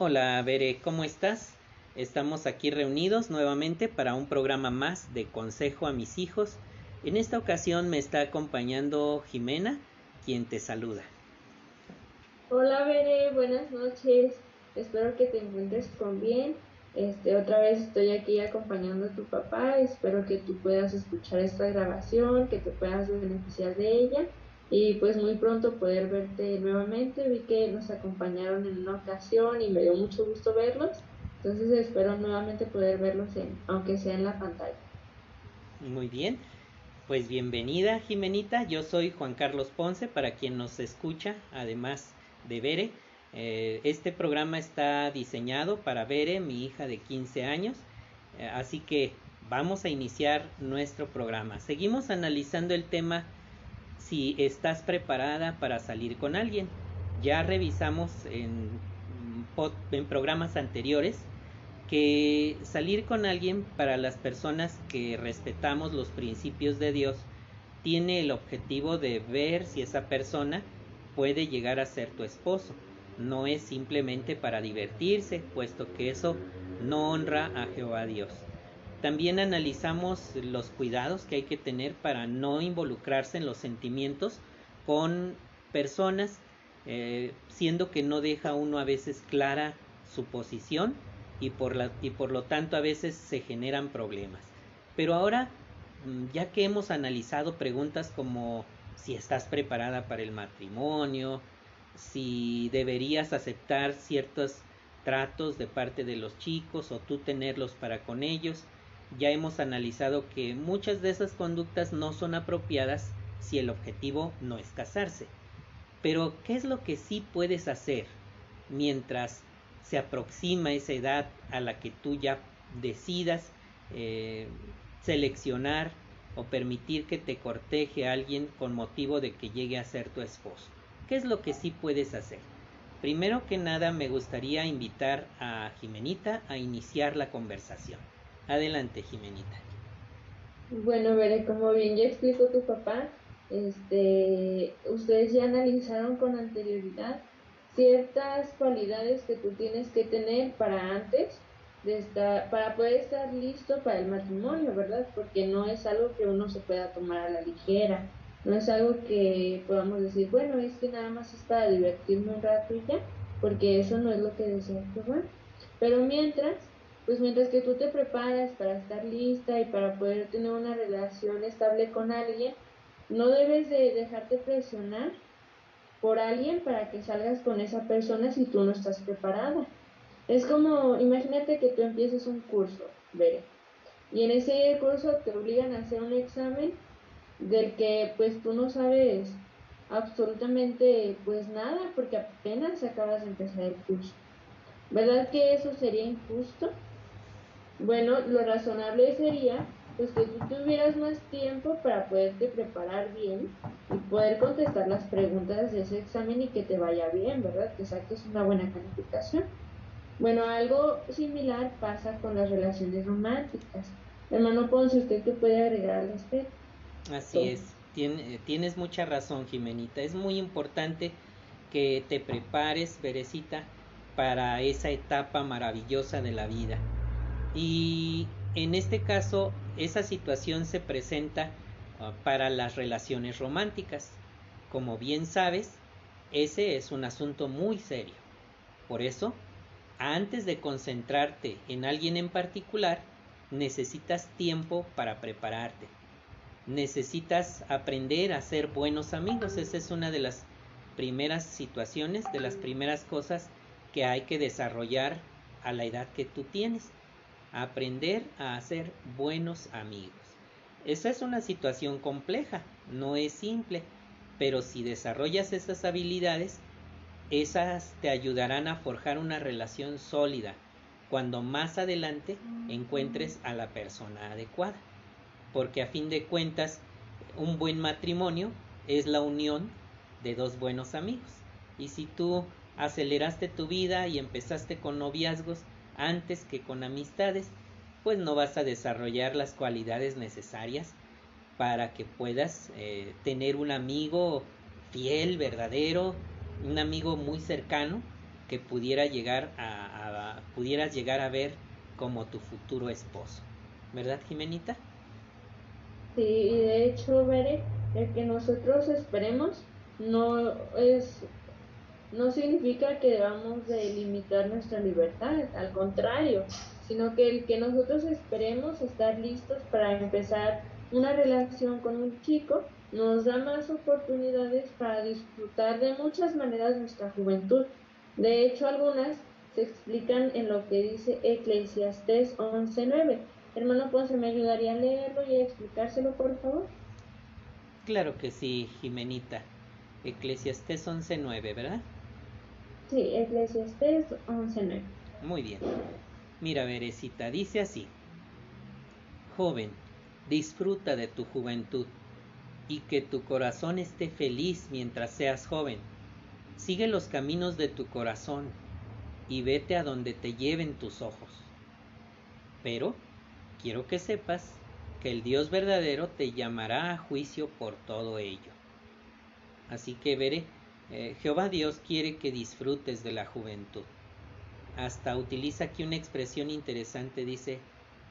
Hola, Bere, ¿cómo estás? Estamos aquí reunidos nuevamente para un programa más de Consejo a mis hijos. En esta ocasión me está acompañando Jimena, quien te saluda. Hola, Bere, buenas noches. Espero que te encuentres con bien. Este, otra vez estoy aquí acompañando a tu papá. Espero que tú puedas escuchar esta grabación, que te puedas beneficiar de ella y pues muy pronto poder verte nuevamente. Vi que nos acompañaron en una ocasión y me dio mucho gusto verlos. Entonces espero nuevamente poder verlos en, aunque sea en la pantalla. Muy bien. Pues bienvenida Jimenita, yo soy Juan Carlos Ponce, para quien nos escucha, además de Bere. Eh, este programa está diseñado para Bere, mi hija de 15 años, eh, así que vamos a iniciar nuestro programa. Seguimos analizando el tema si estás preparada para salir con alguien. Ya revisamos en, programas anteriores que salir con alguien para las personas que respetamos los principios de Dios tiene el objetivo de ver si esa persona puede llegar a ser tu esposo. No es simplemente para divertirse, puesto que eso no honra a Jehová Dios. También analizamos los cuidados que hay que tener para no involucrarse en los sentimientos con personas, eh, siendo que no deja uno a veces clara su posición y por, la, y por lo tanto a veces se generan problemas. Pero ahora, mm, ya que hemos analizado preguntas como si estás preparada para el matrimonio, si deberías aceptar ciertos tratos de parte de los chicos o tú tenerlos para con ellos, ya hemos analizado que muchas de esas conductas no son apropiadas si el objetivo no es casarse. Pero, ¿qué es lo que sí puedes hacer mientras se aproxima esa edad a la que tú ya decidas eh, seleccionar o permitir que te corteje alguien con motivo de que llegue a ser tu esposo? ¿Qué es lo que sí puedes hacer? Primero que nada me gustaría invitar a Jimenita a iniciar la conversación. Adelante, Jimenita. Bueno, veré, como bien ya explicó tu papá, este, ustedes ya analizaron con anterioridad ciertas cualidades que tú tienes que tener para antes de estar, para poder estar listo para el matrimonio, ¿verdad? Porque no es algo que uno se pueda tomar a la ligera, no es algo que podamos decir, bueno, es que nada más es para divertirme un rato y ya, porque eso no es lo que desea Jehová. Pero mientras, pues mientras que tú te preparas para estar lista y para poder tener una relación estable con alguien, no debes de dejarte presionar por alguien para que salgas con esa persona si tú no estás preparada. Es como, imagínate que tú empieces un curso, veré, y en ese curso te obligan a hacer un examen del que pues tú no sabes absolutamente pues nada porque apenas acabas de empezar el curso. ¿Verdad que eso sería injusto? Bueno, lo razonable sería pues que tú tuvieras más tiempo para poderte preparar bien y poder contestar las preguntas de ese examen y que te vaya bien, ¿verdad? Que saques una buena calificación. Bueno, algo similar pasa con las relaciones románticas. Hermano Ponce, ¿usted qué puede agregar al respecto? Así es, eh, tienes mucha razón, Jimenita. Es muy importante que te prepares, Berecita, para esa etapa maravillosa de la vida. Y en este caso, esa situación se presenta ah, para las relaciones románticas. Como bien sabes, ese es un asunto muy serio. Por eso, antes de concentrarte en alguien en particular, necesitas tiempo para prepararte. Necesitas aprender a ser buenos amigos. Esa es una de las primeras situaciones, de las primeras cosas que hay que desarrollar a la edad que tú tienes aprender a hacer buenos amigos. Esa es una situación compleja, no es simple, pero si desarrollas esas habilidades, esas te ayudarán a forjar una relación sólida cuando más adelante encuentres a la persona adecuada. Porque a fin de cuentas, un buen matrimonio es la unión de dos buenos amigos. Y si tú aceleraste tu vida y empezaste con noviazgos, antes que con amistades, pues no vas a desarrollar las cualidades necesarias para que puedas eh, tener un amigo fiel, verdadero, un amigo muy cercano que pudiera llegar a, pudieras llegar a ver como tu futuro esposo. ¿Verdad, Jimenita? Sí, de hecho, veré, el que nosotros esperemos no es no significa que debamos de limitar nuestra libertad, al contrario, sino que el que nosotros esperemos estar listos para empezar una relación con un chico nos da más oportunidades para disfrutar de muchas maneras nuestra juventud. De hecho, algunas se explican en lo que dice Eclesiastés 11.9. Hermano Ponce, ¿me ayudaría a leerlo y a explicárselo, por favor? Claro que sí, Jimenita. Eclesiastés 11.9, ¿verdad? Sí, Eclesiastés 11.9. Muy bien. Mira, Berecita, dice así. Joven, disfruta de tu juventud y que tu corazón esté feliz mientras seas joven. Sigue los caminos de tu corazón y vete a donde te lleven tus ojos. Pero quiero que sepas que el Dios verdadero te llamará a juicio por todo ello. Así que veré, eh, Jehová Dios quiere que disfrutes de la juventud. Hasta utiliza aquí una expresión interesante, dice,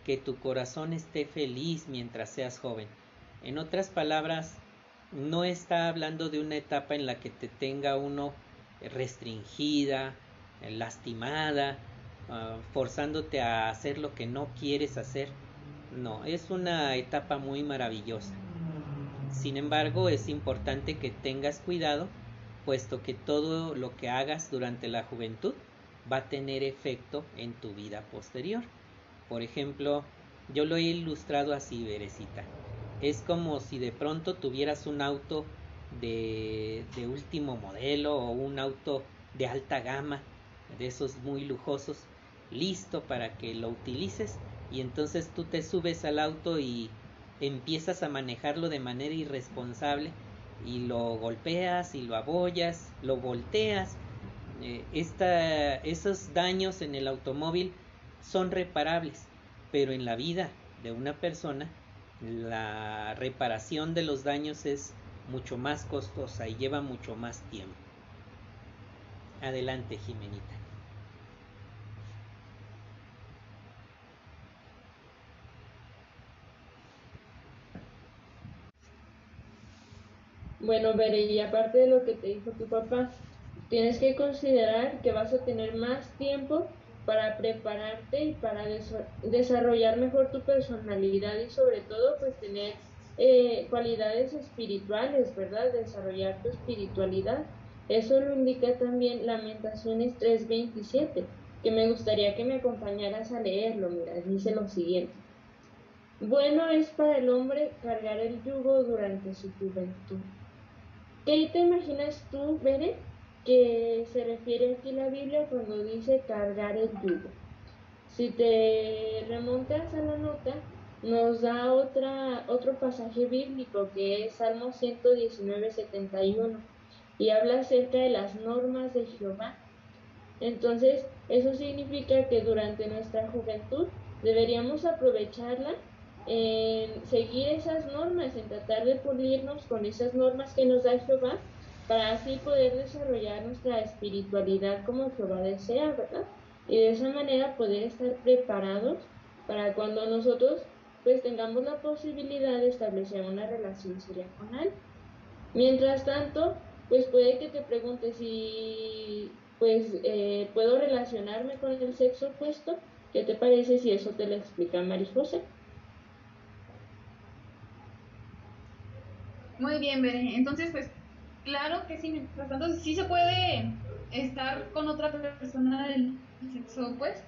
que tu corazón esté feliz mientras seas joven. En otras palabras, no está hablando de una etapa en la que te tenga uno restringida, lastimada, ah, forzándote a hacer lo que no quieres hacer. No, es una etapa muy maravillosa. Sin embargo, es importante que tengas cuidado, puesto que todo lo que hagas durante la juventud va a tener efecto en tu vida posterior. Por ejemplo, yo lo he ilustrado así, Berecita. Es como si de pronto tuvieras un auto de, de último modelo o un auto de alta gama, de esos muy lujosos, listo para que lo utilices y entonces tú te subes al auto y empiezas a manejarlo de manera irresponsable y lo golpeas y lo abollas, lo volteas. Eh, esos daños en el automóvil son reparables, pero en la vida de una persona la reparación de los daños es mucho más costosa y lleva mucho más tiempo. Adelante, Jimenita. Bueno, Bere, y aparte de lo que te dijo tu papá, tienes que considerar que vas a tener más tiempo para prepararte y para desarrollar mejor tu personalidad y sobre todo pues tener eh, cualidades espirituales, ¿verdad? Desarrollar tu espiritualidad. Eso lo indica también Lamentaciones 3:27, que me gustaría que me acompañaras a leerlo. Mira, dice lo siguiente. Bueno es para el hombre cargar el yugo durante su juventud ¿Qué te imaginas tú, Bere, que se refiere aquí la Biblia cuando dice cargar el yugo? Si te remontas a la nota, nos da otra, otro pasaje bíblico que es Salmo 119, 71 y habla acerca de las normas de Jehová. Entonces, eso significa que durante nuestra juventud deberíamos aprovecharla en seguir esas normas, en tratar de pulirnos con esas normas que nos da Jehová, para así poder desarrollar nuestra espiritualidad como Jehová desea, ¿verdad? Y de esa manera poder estar preparados para cuando nosotros pues tengamos la posibilidad de establecer una relación seria con él. Mientras tanto, pues puede que te preguntes si pues eh, puedo relacionarme con el sexo opuesto, ¿qué te parece si eso te lo explica María José? Muy bien, Bere. Entonces, pues, claro que sí, mientras tanto, sí se puede estar con otra persona del sexo pues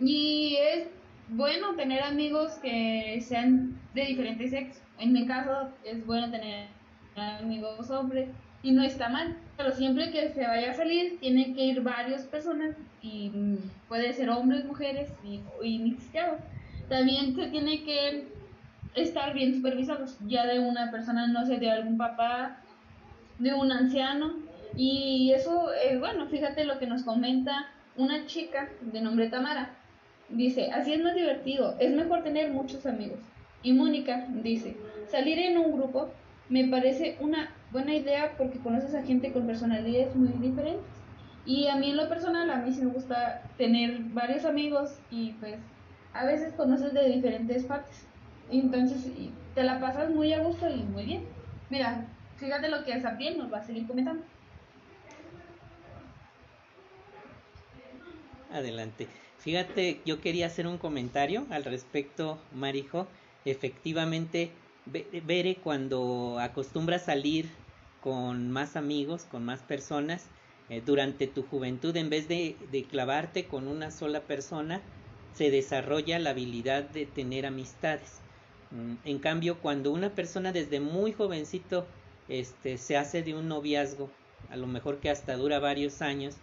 Y es bueno tener amigos que sean de diferente sexo. En mi caso, es bueno tener amigos hombres y no está mal. Pero siempre que se vaya a salir, tiene que ir varias personas y puede ser hombres, mujeres y, y mixteados. También se tiene que estar bien supervisados, ya de una persona, no sé, de algún papá, de un anciano. Y eso, es bueno, fíjate lo que nos comenta una chica de nombre Tamara. Dice, así es más divertido, es mejor tener muchos amigos. Y Mónica dice, salir en un grupo me parece una buena idea porque conoces a gente con personalidades muy diferentes. Y a mí en lo personal, a mí sí me gusta tener varios amigos y pues a veces conoces de diferentes partes. Entonces te la pasas muy a gusto y muy bien. Mira, fíjate lo que Sapiel nos va a seguir comentando. Adelante. Fíjate, yo quería hacer un comentario al respecto, Marijo. Efectivamente, Bere cuando acostumbra salir con más amigos, con más personas, eh, durante tu juventud, en vez de, de clavarte con una sola persona, se desarrolla la habilidad de tener amistades. Mm, en cambio, cuando una persona desde muy jovencito este, se hace de un noviazgo, a lo mejor que hasta dura varios años,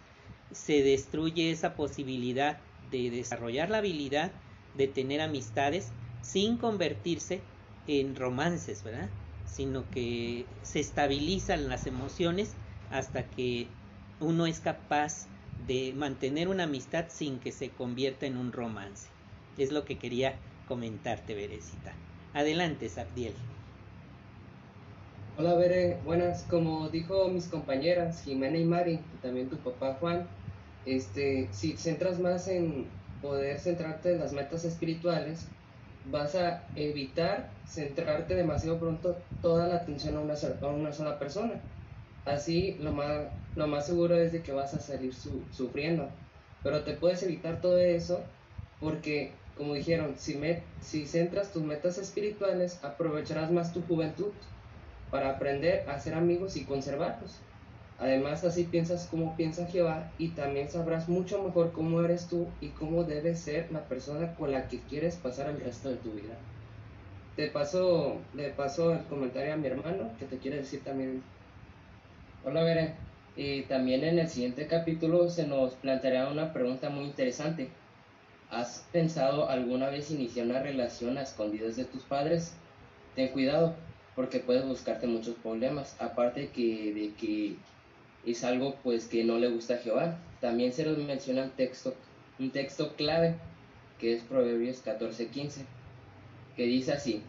se destruye esa posibilidad de desarrollar la habilidad de tener amistades sin convertirse en romances, ¿verdad? Sino que se estabilizan las emociones hasta que uno es capaz de mantener una amistad sin que se convierta en un romance. Es lo que quería comentarte, Berecita. Adelante, Sabdiel. Hola, Bere. Buenas. Como dijo mis compañeras Jimena y Mari, y también tu papá Juan, este, si centras más en poder centrarte en las metas espirituales, vas a evitar centrarte demasiado pronto toda la atención a una, a una sola persona. Así lo más, lo más seguro es de que vas a salir sufriendo. Pero te puedes evitar todo eso porque, como dijeron, si, si centras tus metas espirituales, aprovecharás más tu juventud para aprender a ser amigos y conservarlos. Además, así piensas como piensa Jehová y también sabrás mucho mejor cómo eres tú y cómo debes ser la persona con la que quieres pasar el resto de tu vida. Te paso, le paso el comentario a mi hermano que te quiere decir también. Hola, Beren. Y también en el siguiente capítulo se nos planteará una pregunta muy interesante. ¿Has pensado alguna vez iniciar una relación a escondidas de tus padres? Ten cuidado, porque puedes buscarte muchos problemas. Aparte de que es algo pues que no le gusta a Jehová. También se nos menciona un texto, un texto clave que es Proverbios 14:15, que dice así,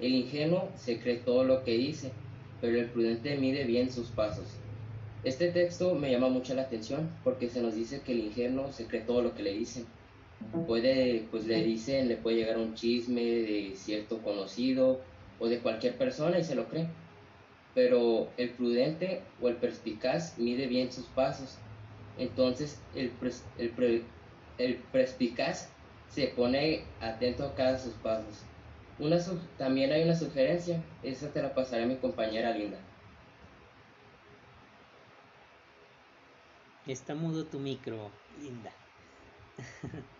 el ingenuo se cree todo lo que dice, pero el prudente mide bien sus pasos. Este texto me llama mucho la atención porque se nos dice que el ingenuo se cree todo lo que le dicen. Puede, pues le dicen, le puede llegar un chisme de cierto conocido o de cualquier persona y se lo cree pero el prudente o el perspicaz mide bien sus pasos. Entonces el, el, el perspicaz se pone atento a cada sus pasos. Una también hay una sugerencia, esa te la pasaré a mi compañera Linda. Está mudo tu micro, Linda.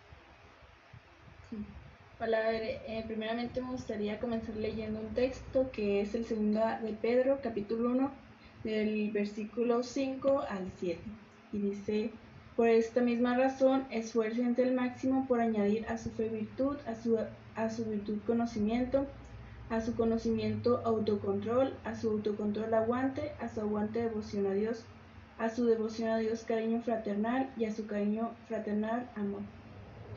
Hola, eh, primeramente me gustaría comenzar leyendo un texto que es el segundo de Pedro, capítulo 1, del versículo 5 al 7. Y dice, por esta misma razón, esfuércense al máximo por añadir a su fe virtud, a su, a su virtud conocimiento, a su conocimiento autocontrol, a su autocontrol aguante, a su aguante devoción a Dios, a su devoción a Dios cariño fraternal y a su cariño fraternal amor.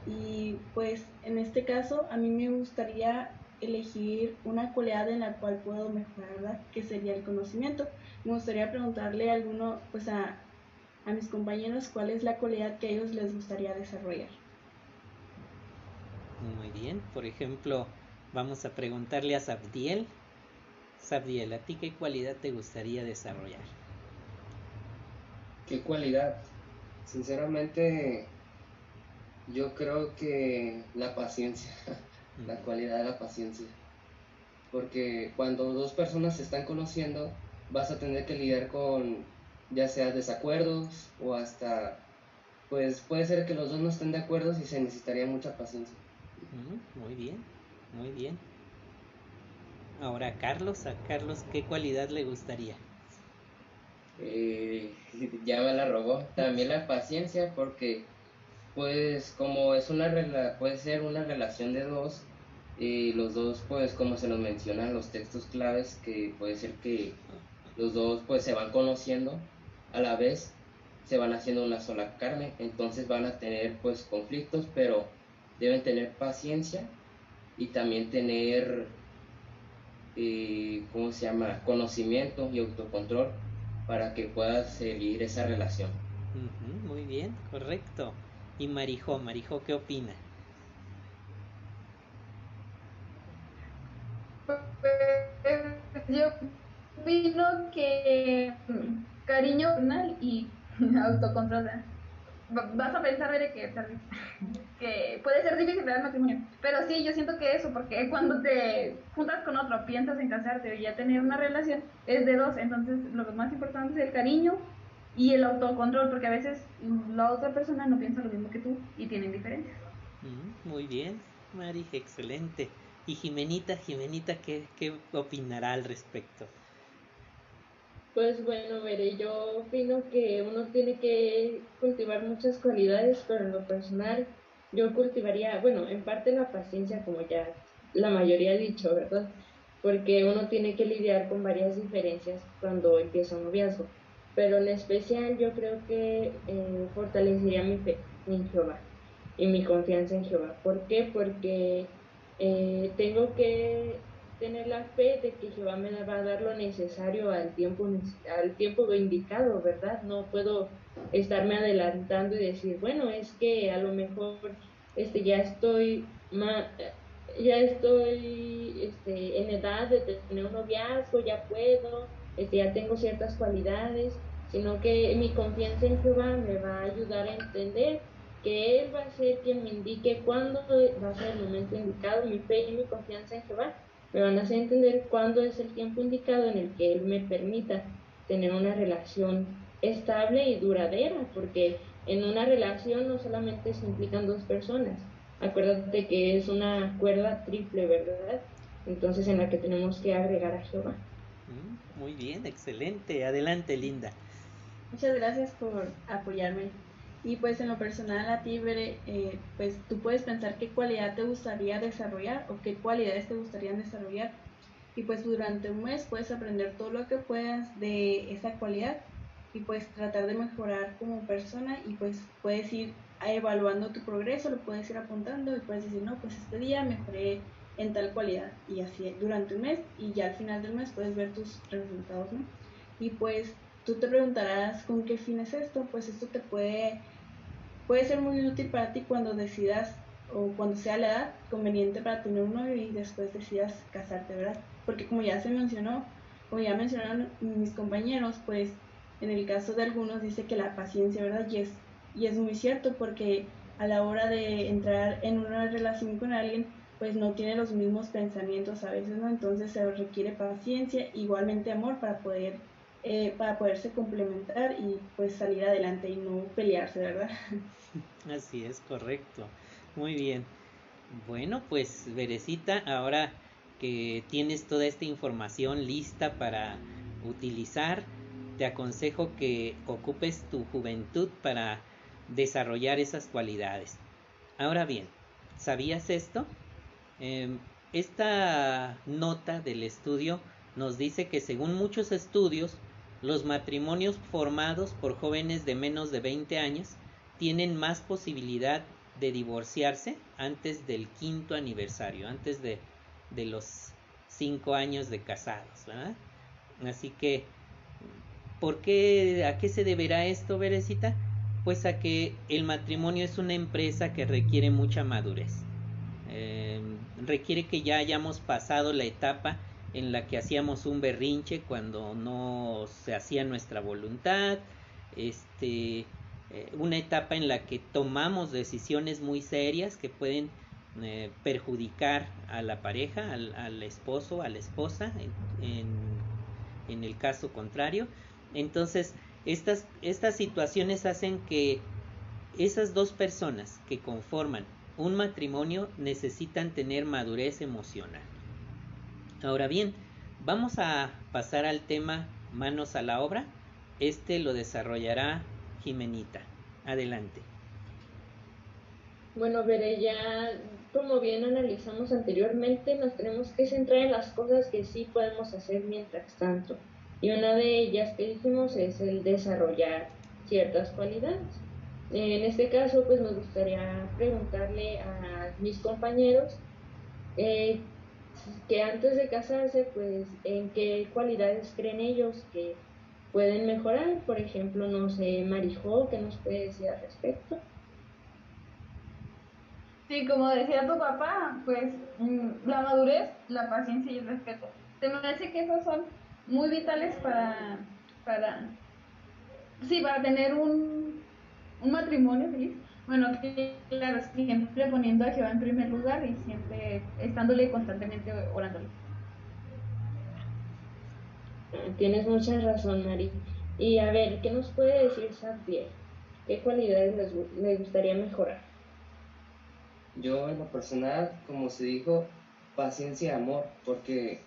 Y pues en este caso a mí me gustaría elegir una cualidad en la cual puedo mejorar, que sería el conocimiento. Me gustaría preguntarle a alguno, pues a, a mis compañeros cuál es la cualidad que a ellos les gustaría desarrollar. Muy bien, por ejemplo, vamos a preguntarle a Sabdiel. Sabdiel, ¿a ti qué cualidad te gustaría desarrollar? ¿Qué cualidad? Sinceramente, yo creo que la paciencia, la cualidad de la paciencia. Porque cuando dos personas se están conociendo, vas a tener que lidiar con ya sea desacuerdos o hasta, pues puede ser que los dos no estén de acuerdo y se necesitaría mucha paciencia. Muy bien, muy bien. Ahora, Carlos, ¿a Carlos qué cualidad le gustaría? Eh, ya me la robó. También la paciencia, porque pues como es una puede ser una relación de dos y los dos pues como se nos mencionan los textos claves que puede ser que los dos pues se van conociendo a la vez se van haciendo una sola carne. Entonces van a tener pues conflictos pero deben tener paciencia y también tener eh, cómo se llama conocimiento y autocontrol para que pueda seguir esa relación. Muy bien, correcto. ¿Y Marijo, Marijo, qué opina? Pues, yo opino que cariño y autocontrol. Vas a pensar, Bere, que, que puede ser difícil dar matrimonio. Pero sí, yo siento que eso, porque cuando te juntas con otro, piensas en casarte o ya tener una relación, es de dos. Entonces, lo más importante es el cariño y el autocontrol, porque a veces la otra persona no piensa lo mismo que tú y tienen diferencias. Mm, muy bien, Mari, excelente. Y Jimenita, Jimenita, ¿qué, ¿qué opinará al respecto? Pues bueno, veré, yo opino que uno tiene que cultivar muchas cualidades, pero en lo personal yo cultivaría, bueno, en parte la paciencia, como ya la mayoría ha dicho, ¿verdad? Porque uno tiene que lidiar con varias diferencias cuando empieza un noviazgo pero en especial yo creo que eh, fortalecería mi fe en Jehová y mi confianza en Jehová. ¿Por qué? Porque eh, tengo que tener la fe de que Jehová me va a dar lo necesario al tiempo, al tiempo indicado, ¿verdad? No puedo estarme adelantando y decir, bueno, es que a lo mejor este, ya estoy ya estoy este, en edad de tener un noviazgo, ya puedo, este, ya tengo ciertas cualidades, sino que mi confianza en Jehová me va a ayudar a entender que Él va a ser quien me indique cuándo va a ser el momento indicado, mi fe y mi confianza en Jehová me van a hacer entender cuándo es el tiempo indicado en el que Él me permita tener una relación estable y duradera, porque en una relación no solamente se implican dos personas, acuérdate que es una cuerda triple, ¿verdad? Entonces en la que tenemos que agregar a Jehová. Muy bien, excelente. Adelante, Linda. Muchas gracias por apoyarme. Y pues en lo personal a ti, Bere, eh, pues tú puedes pensar qué cualidad te gustaría desarrollar o qué cualidades te gustarían desarrollar. Y pues durante un mes puedes aprender todo lo que puedas de esa cualidad y pues tratar de mejorar como persona y pues puedes ir evaluando tu progreso, lo puedes ir apuntando y puedes decir, no, pues este día mejoré en tal cualidad y así durante un mes y ya al final del mes puedes ver tus resultados, ¿no? Y pues tú te preguntarás con qué fin es esto, pues esto te puede, puede ser muy útil para ti cuando decidas o cuando sea la edad conveniente para tener un novio y después decidas casarte, ¿verdad? Porque como ya se mencionó, como ya mencionaron mis compañeros, pues en el caso de algunos dice que la paciencia, ¿verdad? Y es, y es muy cierto porque a la hora de entrar en una relación con alguien, pues no tiene los mismos pensamientos a veces, ¿no? Entonces se requiere paciencia, igualmente amor para poder eh, para poderse complementar y pues salir adelante y no pelearse, ¿verdad? Así es, correcto. Muy bien. Bueno, pues Verecita, ahora que tienes toda esta información lista para utilizar, te aconsejo que ocupes tu juventud para desarrollar esas cualidades. Ahora bien, ¿sabías esto? Em, esta nota del estudio nos dice que según muchos estudios, los matrimonios formados por jóvenes de menos de 20 años tienen más posibilidad de divorciarse antes del quinto aniversario, antes de, los cinco años de casados, ¿verdad? Así que, ¿por qué, a qué se deberá esto, Berecita? Pues a que el matrimonio es una empresa que requiere mucha madurez. Eh, requiere que ya hayamos pasado la etapa en la que hacíamos un berrinche cuando no se hacía nuestra voluntad, este, eh, una etapa en la que tomamos decisiones muy serias que pueden eh, perjudicar a la pareja, al, esposo, a la esposa, en, en, el caso contrario. Entonces, estas, estas situaciones hacen que esas dos personas que conforman un matrimonio necesitan tener madurez emocional. Ahora bien, vamos a pasar al tema manos a la obra. Este lo desarrollará Jimenita. Adelante. Bueno, veré, ya como bien analizamos anteriormente, nos tenemos que centrar en las cosas que sí podemos hacer mientras tanto. Y una de ellas que dijimos es el desarrollar ciertas cualidades. En este caso, pues me gustaría preguntarle a mis compañeros eh, que antes de casarse, pues en qué cualidades creen ellos que pueden mejorar. Por ejemplo, no sé, Marijo, ¿qué nos puede decir al respecto? Sí, como decía tu papá, pues mm, la madurez, la paciencia y el respeto. Te me parece que esos son muy vitales para, para, sí, para tener un, un matrimonio feliz. Bueno, claro, siempre poniendo a Jehová en primer lugar y siempre estándole constantemente orándole. Tienes mucha razón, Mari. Y a ver, ¿qué nos puede decir Santiago? ¿Qué cualidades les, les gustaría mejorar? Yo en lo personal, como se dijo, paciencia y amor, porque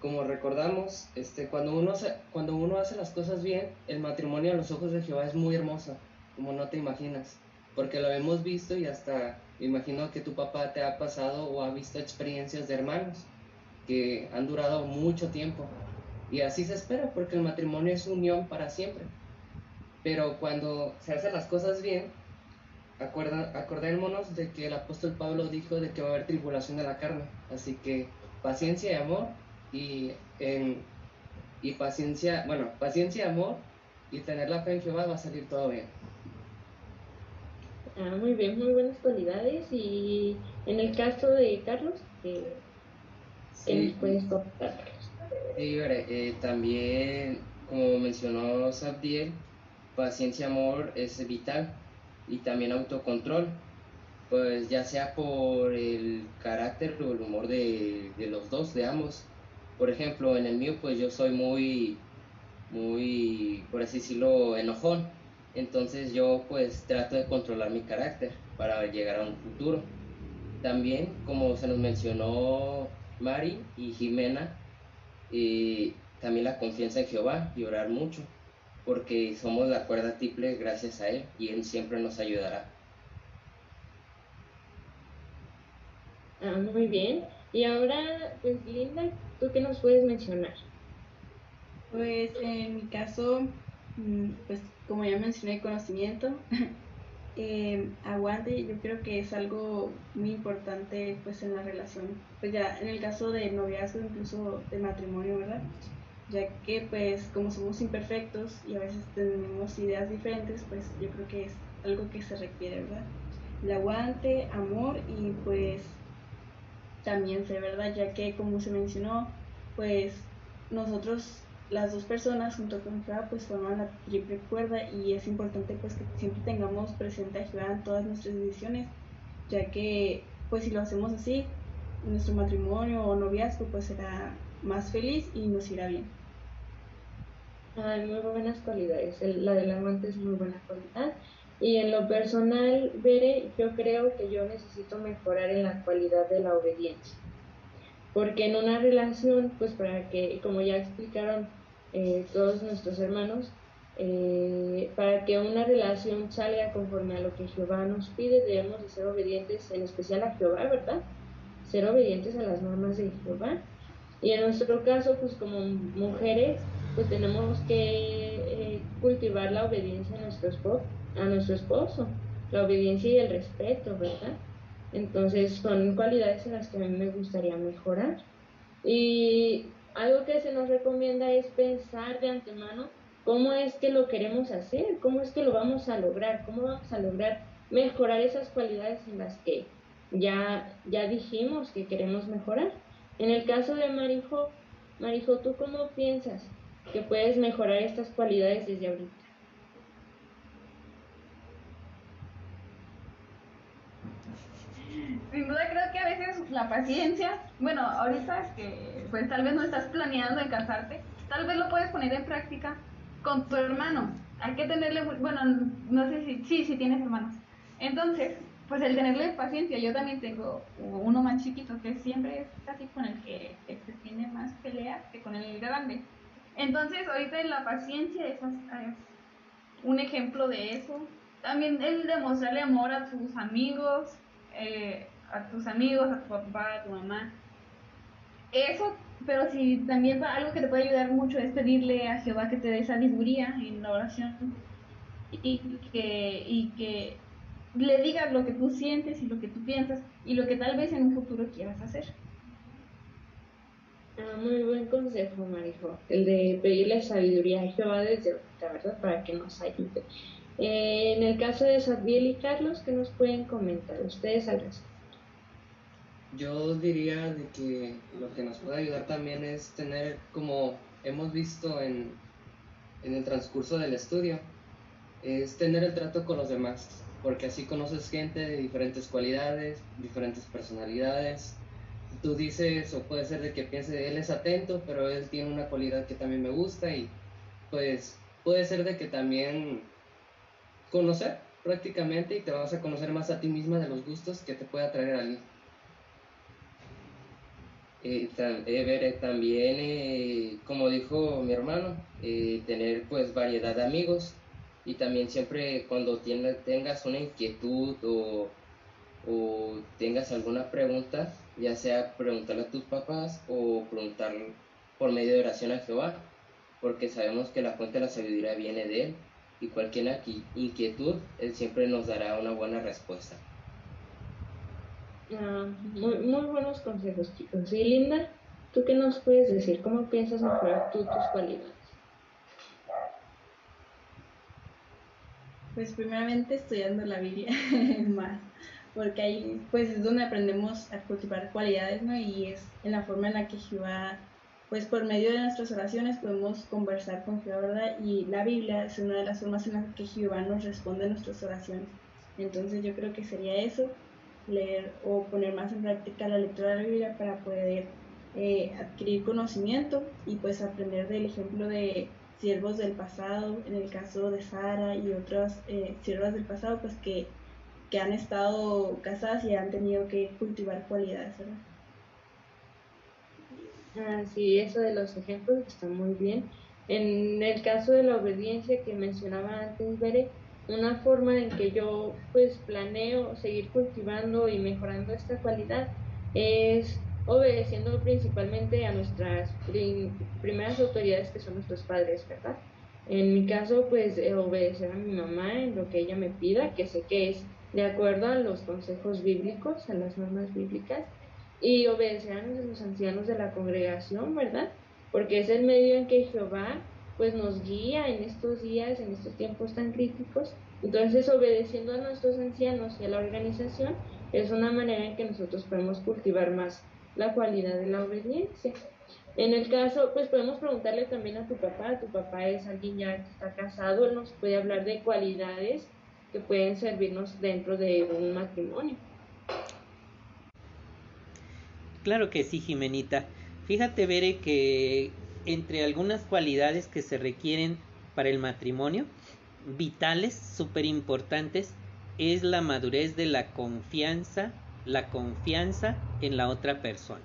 como recordamos, este, cuando, uno cuando uno hace las cosas bien, el matrimonio a los ojos de Jehová es muy hermoso, como no te imaginas, porque lo hemos visto y hasta imagino que tu papá te ha pasado o ha visto experiencias de hermanos que han durado mucho tiempo. Y así se espera, porque el matrimonio es unión para siempre. Pero cuando se hacen las cosas bien, acordémonos de que el apóstol Pablo dijo de que va a haber tribulación de la carne. Así que paciencia y amor y, y paciencia, bueno, paciencia y amor y tener la fe en Jehová va a salir todo bien. Ah, muy bien, muy buenas cualidades. Y en el caso de Carlos, ¿qué, sí. puedes contar? Sí, eh, también, como mencionó Sabdiel, paciencia y amor es vital y también autocontrol, pues ya sea por el carácter o el humor de, los dos, de ambos. Por ejemplo, en el mío, pues yo soy muy, muy, por así decirlo, enojón. Entonces yo pues trato de controlar mi carácter para llegar a un futuro. También, como se nos mencionó Mari y Jimena, y también la confianza en Jehová y orar mucho porque somos la cuerda triple gracias a Él y Él siempre nos ayudará. Ah, muy bien. Y ahora, pues Linda, ¿tú qué nos puedes mencionar? Pues en mi caso, mm, pues como ya mencioné, conocimiento, eh, aguante, yo creo que es algo muy importante pues en la relación. Pues ya en el caso de noviazgo, incluso de matrimonio, ¿verdad? ya que pues como somos imperfectos y a veces tenemos ideas diferentes, pues yo creo que es algo que se requiere, ¿verdad? El aguante, amor y pues también fe, ¿verdad? Ya que como se mencionó, pues nosotros las dos personas junto con Jehová pues forman la triple cuerda y es importante pues que siempre tengamos presente a Jehová en todas nuestras decisiones, ya que pues si lo hacemos así, nuestro matrimonio o noviazgo pues será más feliz y nos irá bien. Hay muy buenas cualidades. la del amante es muy buena cualidad. Y en lo personal, Bere, yo creo que yo necesito mejorar en la cualidad de la obediencia. Porque en una relación, pues para que, como ya explicaron eh, todos nuestros hermanos, eh, para que una relación salga conforme a lo que Jehová nos pide, debemos de ser obedientes, en especial a Jehová, ¿verdad? Ser obedientes a las normas de Jehová. Y en nuestro caso, pues como mujeres, pues tenemos que eh, cultivar la obediencia a nuestro, esposo, a nuestro esposo, la obediencia y el respeto, ¿verdad? Entonces son cualidades en las que a mí me gustaría mejorar. Y algo que se nos recomienda es pensar de antemano cómo es que lo queremos hacer, cómo es que lo vamos a lograr, cómo vamos a lograr mejorar esas cualidades en las que ya, ya dijimos que queremos mejorar. En el caso de Marijo, Marijo, ¿tú cómo piensas? que puedes mejorar estas cualidades desde ahorita. Sin duda creo que a veces la paciencia, bueno, ahorita es que pues tal vez no estás planeando en casarte, tal vez lo puedes poner en práctica con tu hermano. Hay que tenerle, bueno, no sé si, sí, sí tienes hermanos. Entonces, pues el tenerle paciencia, yo también tengo uno más chiquito que siempre es casi con el que se tiene más pelea que con el grande. Entonces, ahorita la paciencia es, un ejemplo de eso. También el demostrarle amor a tus amigos, eh, a tus amigos, a tu papá, a tu mamá. Eso, pero si también algo que te puede ayudar mucho es pedirle a Jehová que te dé sabiduría en la oración y que, y que le digas lo que tú sientes y lo que tú piensas y lo que tal vez en un futuro quieras hacer. Ah, muy buen consejo, Marijo. El de pedirle sabiduría a Jehová desde ahorita, ¿verdad? Para que nos ayude. Eh, en el caso de Sabiel y Carlos, ¿qué nos pueden comentar ustedes al respecto? Yo diría de que lo que nos puede ayudar también es tener, como hemos visto en, en el transcurso del estudio, es tener el trato con los demás, porque así conoces gente de diferentes cualidades, diferentes personalidades. Tú dices, o puede ser de que piense, él es atento, pero él tiene una cualidad que también me gusta y pues puede ser de que también conocer prácticamente y te vas a conocer más a ti misma de los gustos que te pueda traer alguien. Eh, eh, también, eh, como dijo mi hermano, eh, tener pues variedad de amigos y también siempre cuando tengas una inquietud o, o, tengas alguna pregunta, ya sea preguntarle a tus papás o preguntar por medio de oración a Jehová, porque sabemos que la fuente de la sabiduría viene de Él y cualquier inquietud, Él siempre nos dará una buena respuesta. Ah, muy, muy buenos consejos, chicos. Y Linda, ¿tú qué nos puedes decir? ¿Cómo piensas mejorar tú tus cualidades? Pues primeramente estudiando la Biblia más, porque ahí pues es donde aprendemos a cultivar cualidades, ¿no? Y es en la forma en la que Jehová pues por medio de nuestras oraciones podemos conversar con Jehová, ¿verdad? Y la Biblia es una de las formas en las que Jehová nos responde a nuestras oraciones. Entonces yo creo que sería eso, leer o poner más en práctica la lectura de la Biblia para poder eh, adquirir conocimiento y pues aprender del ejemplo de siervos del pasado, en el caso de Sara y otras eh, siervas del pasado, pues que, que han estado casadas y han tenido que cultivar cualidades, ¿verdad? Ah, sí, eso de los ejemplos está muy bien. En el caso de la obediencia que mencionaba antes, Bere, una forma en que yo pues planeo seguir cultivando y mejorando esta cualidad es obedeciendo principalmente a nuestras primeras autoridades que son nuestros padres, ¿verdad? En mi caso, pues eh, obedecer a mi mamá en lo que ella me pida, que sé que es de acuerdo a los consejos bíblicos, a las normas bíblicas, y obedecer a los ancianos de la congregación, ¿verdad? Porque es el medio en que Jehová pues nos guía en estos días, en estos tiempos tan críticos. Entonces, obedeciendo a nuestros ancianos y a la organización es una manera en que nosotros podemos cultivar más la cualidad de la obediencia. En el caso, pues podemos preguntarle también a tu papá, tu papá es alguien ya que está casado, él nos puede hablar de cualidades que pueden servirnos dentro de un matrimonio. Claro que sí, Jimenita. Fíjate, Bere, que entre algunas cualidades que se requieren para el matrimonio, vitales, súper importantes, es la madurez de la confianza, la confianza en la otra persona.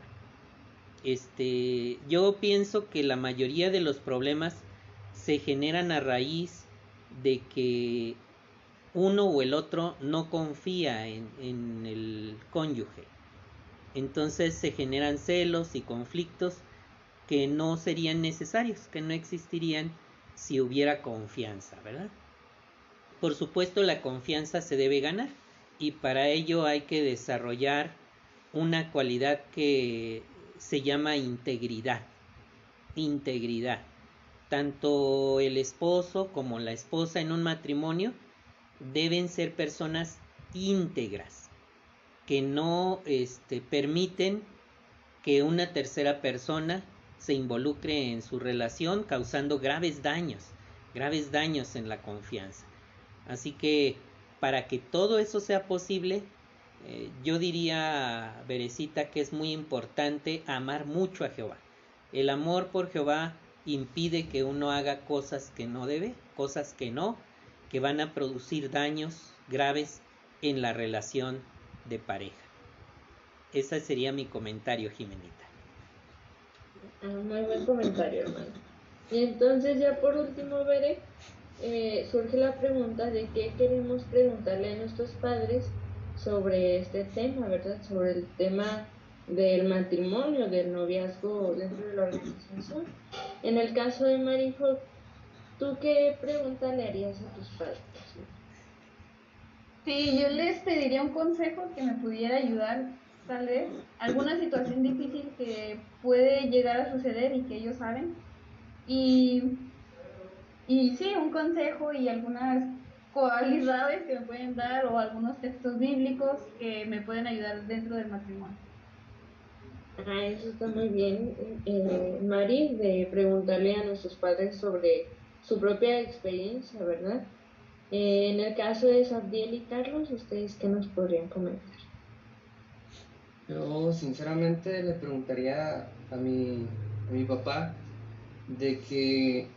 Este, yo pienso que la mayoría de los problemas se generan a raíz de que uno o el otro no confía en, en el cónyuge entonces se generan celos y conflictos que no serían necesarios, que no existirían si hubiera confianza, ¿verdad? Por supuesto la confianza se debe ganar y para ello hay que desarrollar una cualidad que se llama integridad. Integridad. Tanto el esposo como la esposa en un matrimonio deben ser personas íntegras que no este, permiten que una tercera persona se involucre en su relación causando graves daños, graves daños en la confianza. Así que para que todo eso sea posible, eh, yo diría, Berecita, que es muy importante amar mucho a Jehová. El amor por Jehová impide que uno haga cosas que no debe, cosas que no, que van a producir daños graves en la relación de pareja. Ese sería mi comentario, Jimenita. Muy buen comentario, hermano. Y entonces ya por último, Veré, eh, surge la pregunta de qué queremos preguntarle a nuestros padres sobre este tema, ¿verdad? Sobre el tema del matrimonio, del noviazgo dentro de la organización. En el caso de Marijo, ¿tú qué pregunta le harías a tus padres? Sí, yo les pediría un consejo que me pudiera ayudar tal vez, alguna situación difícil que puede llegar a suceder y que ellos saben. Y, y sí, un consejo y algunas cualidades que me pueden dar o algunos textos bíblicos que me pueden ayudar dentro del matrimonio. Ah, eso está muy bien, eh, de preguntarle a nuestros padres sobre su propia experiencia, ¿verdad? Eh, en el caso de Sabdiel y Carlos, ¿ustedes qué nos podrían comentar? Yo sinceramente le preguntaría a mi, a mi papá de que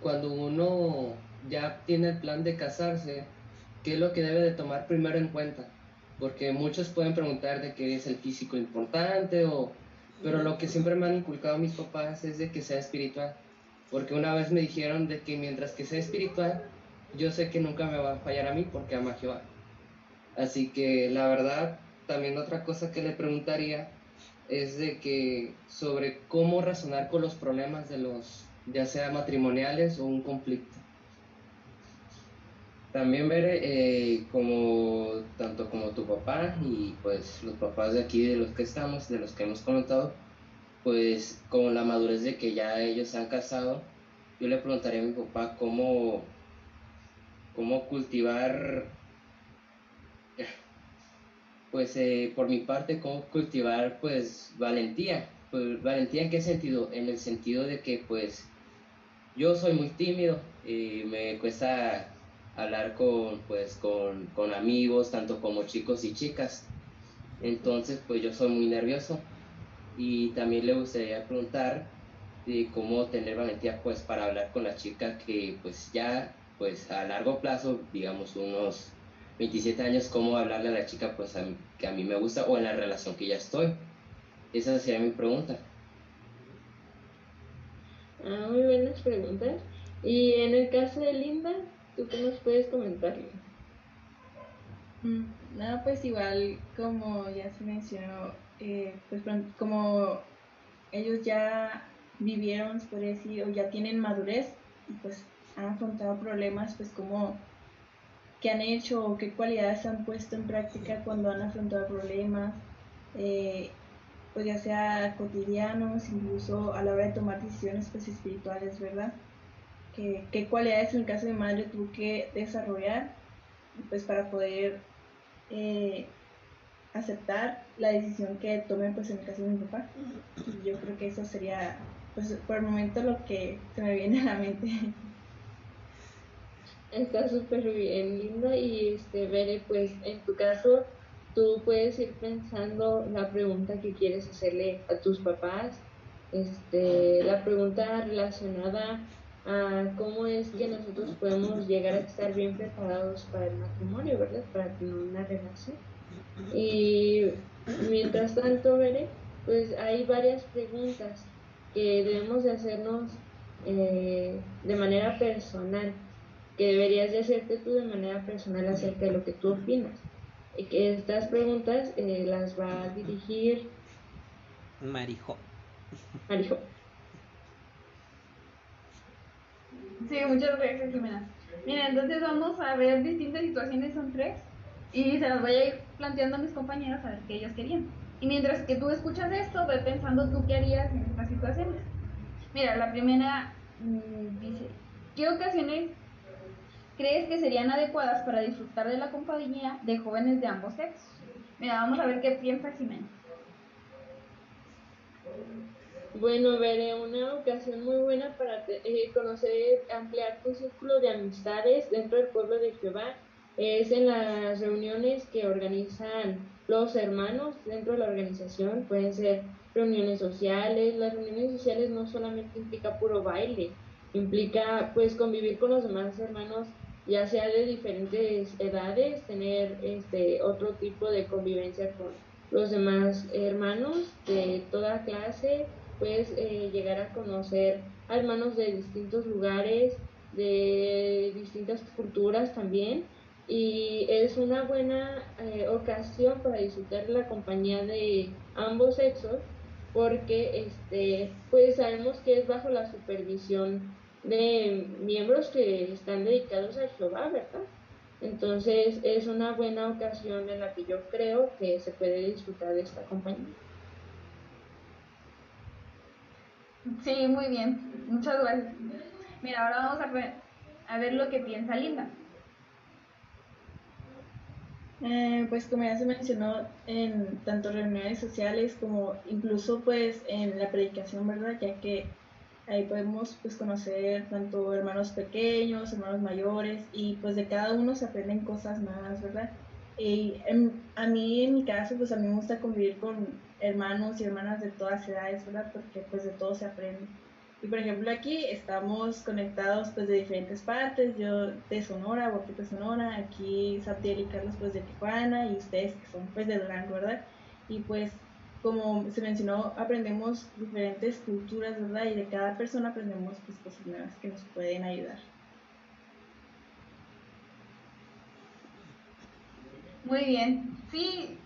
cuando uno ya tiene el plan de casarse, ¿qué es lo que debe de tomar primero en cuenta? Porque muchos pueden preguntar de qué es el físico importante o... Pero lo que siempre me han inculcado mis papás es de que sea espiritual. Porque una vez me dijeron de que mientras que sea espiritual, yo sé que nunca me va a fallar a mí porque ama a Jehová. Así que la verdad, también otra cosa que le preguntaría es de que sobre cómo razonar con los problemas de los, ya sea matrimoniales o un conflicto. También ver eh, como tanto como tu papá y pues los papás de aquí de los que estamos, de los que hemos comentado, pues con la madurez de que ya ellos se han casado, yo le preguntaría a mi papá cómo, cómo cultivar, pues eh, por mi parte, cómo cultivar pues valentía. Pues, ¿Valentía en qué sentido? En el sentido de que pues yo soy muy tímido y me cuesta hablar con, pues, con, con amigos, tanto como chicos y chicas. Entonces, pues yo soy muy nervioso. Y también le gustaría preguntar de cómo tener valentía, pues, para hablar con la chica que, pues, ya, pues, a largo plazo, digamos, unos 27 años, cómo hablarle a la chica, pues, que a mí me gusta o en la relación que ya estoy. Esa sería mi pregunta. Ah, muy buenas preguntas. Y en el caso de Linda, ¿Tú qué nos puedes comentar? Mm, no, pues igual como ya se mencionó, eh, pues como ellos ya vivieron, por decir, o ya tienen madurez y pues han afrontado problemas, pues como qué han hecho o qué cualidades han puesto en práctica cuando han afrontado problemas, eh, pues ya sea cotidianos, incluso a la hora de tomar decisiones pues espirituales, ¿verdad? qué, cualidades en el caso de madre tuvo que desarrollar pues para poder eh, aceptar la decisión que tome pues en el caso de mi papá. yo creo que eso sería pues por el momento lo que se me viene a la mente. Está súper bien, linda. Y este, Bere, pues en tu caso, tú puedes ir pensando la pregunta que quieres hacerle a tus papás. Este, la pregunta relacionada a cómo es que nosotros podemos llegar a estar bien preparados para el matrimonio, ¿verdad? Para tener una relación. Y mientras tanto, veré, pues hay varias preguntas que debemos de hacernos eh, de manera personal, que deberías de hacerte tú de manera personal acerca de lo que tú opinas. Y que estas preguntas eh, las va a dirigir Marijo. Marijo. Sí, muchas gracias, Jimena. Mira, entonces vamos a ver distintas situaciones, son tres, y se las voy a ir planteando a mis compañeros a ver qué ellos querían. Y mientras que tú escuchas esto, ve pensando tú qué harías en estas situaciones. Mira, la primera mm, dice, ¿qué ocasiones crees que serían adecuadas para disfrutar de la compañía de jóvenes de ambos sexos? Mira, vamos a ver qué piensa Jimena. Bueno, veré una ocasión muy buena para eh, conocer, ampliar tu círculo de amistades dentro del pueblo de Jehová. Es en las reuniones que organizan los hermanos dentro de la organización. Pueden ser reuniones sociales. Las reuniones sociales no solamente implica puro baile, implica pues convivir con los demás hermanos ya sea de diferentes edades, tener este otro tipo de convivencia con los demás hermanos de toda clase, puedes eh, llegar a conocer a hermanos de distintos lugares, de distintas culturas también. Y es una buena eh, ocasión para disfrutar la compañía de ambos sexos porque este pues sabemos que es bajo la supervisión de miembros que están dedicados a Jehová, ¿verdad? Entonces es una buena ocasión en la que yo creo que se puede disfrutar de esta compañía. Sí, muy bien. Muchas gracias. Mira, ahora vamos a ver, a ver lo que piensa Linda. Eh, pues como ya se mencionó en tanto reuniones sociales como incluso pues en la predicación, ¿verdad? Ya que ahí podemos pues conocer tanto hermanos pequeños, hermanos mayores y pues de cada uno se aprenden cosas más, ¿verdad? Y a mí en mi caso pues a mí me gusta convivir con hermanos y hermanas de todas edades, ¿verdad? Porque pues de todo se aprende. Y por ejemplo aquí estamos conectados pues de diferentes partes, yo de Sonora, Guapito Sonora, aquí Sabdiel y Carlos pues de Tijuana y ustedes que son pues de Durango, ¿verdad? Y pues como se mencionó, aprendemos diferentes culturas, ¿verdad? Y de cada persona aprendemos pues cosas nuevas que nos pueden ayudar. Muy bien, sí,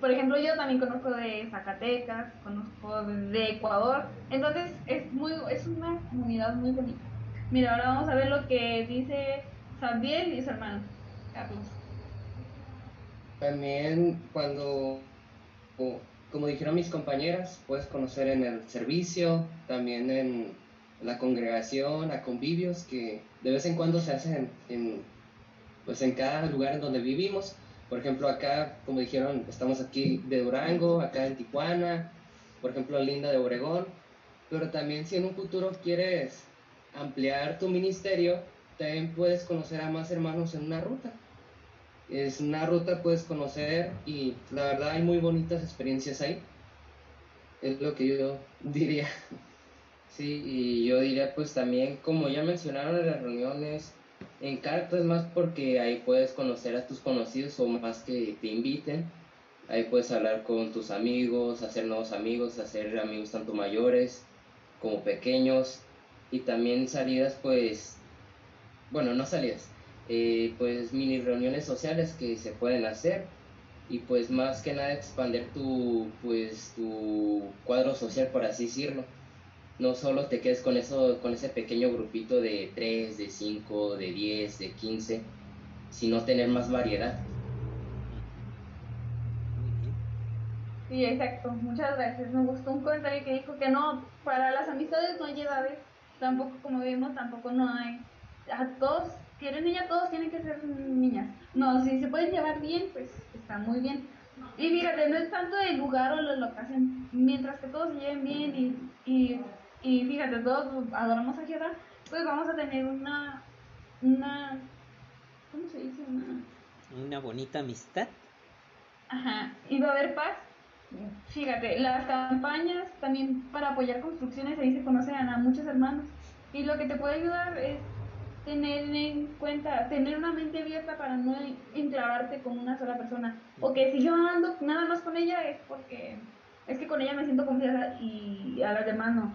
por ejemplo, yo también conozco de Zacatecas, conozco de Ecuador, entonces es muy es una comunidad muy bonita. Mira, ahora vamos a ver lo que dice Sabiel y su hermano Carlos. También cuando, como dijeron mis compañeras, puedes conocer en el servicio, también en la congregación, a convivios que de vez en cuando se hacen en, pues en cada lugar en donde vivimos por ejemplo, acá, como dijeron, estamos aquí de Durango, acá en Tijuana, por ejemplo, Linda de Obregón, pero también si en un futuro quieres ampliar tu ministerio, también puedes conocer a más hermanos en una ruta. Es una ruta puedes conocer y la verdad hay muy bonitas experiencias ahí. Es lo que yo diría. Sí, y yo diría pues también, como ya mencionaron en las reuniones, en carta es más porque ahí puedes conocer a tus conocidos o más que te inviten. Ahí puedes hablar con tus amigos, hacer nuevos amigos, hacer amigos tanto mayores como pequeños. Y también salidas, pues, bueno, no salidas, eh, pues mini reuniones sociales que se pueden hacer. Y pues más que nada expandir tu, pues, tu cuadro social, por así decirlo no solo te quedes con eso, con ese pequeño grupito de 3, de 5, de 10, de 15, sino tener más variedad. Sí, exacto. Muchas gracias. Me gustó un comentario que dijo que no, para las amistades no hay edades, tampoco como vimos, tampoco no hay. A todos, quieren niña, todos tienen que ser niñas. No, si se pueden llevar bien, pues está muy bien. Y fíjate, no es tanto el lugar o la locación, mientras que todos se lleven bien y, y y fíjate, todos adoramos a Jehová, pues vamos a tener una, una, ¿cómo se dice? Una, bonita amistad. Ajá, y va a haber paz. Fíjate, las campañas también para apoyar construcciones ahí se conocen a muchos hermanos. Y lo que te puede ayudar es tener en cuenta, tener una mente abierta para no enclavarte con una sola persona. O que si yo ando nada más con ella es porque es que con ella me siento confiada y a las demás no.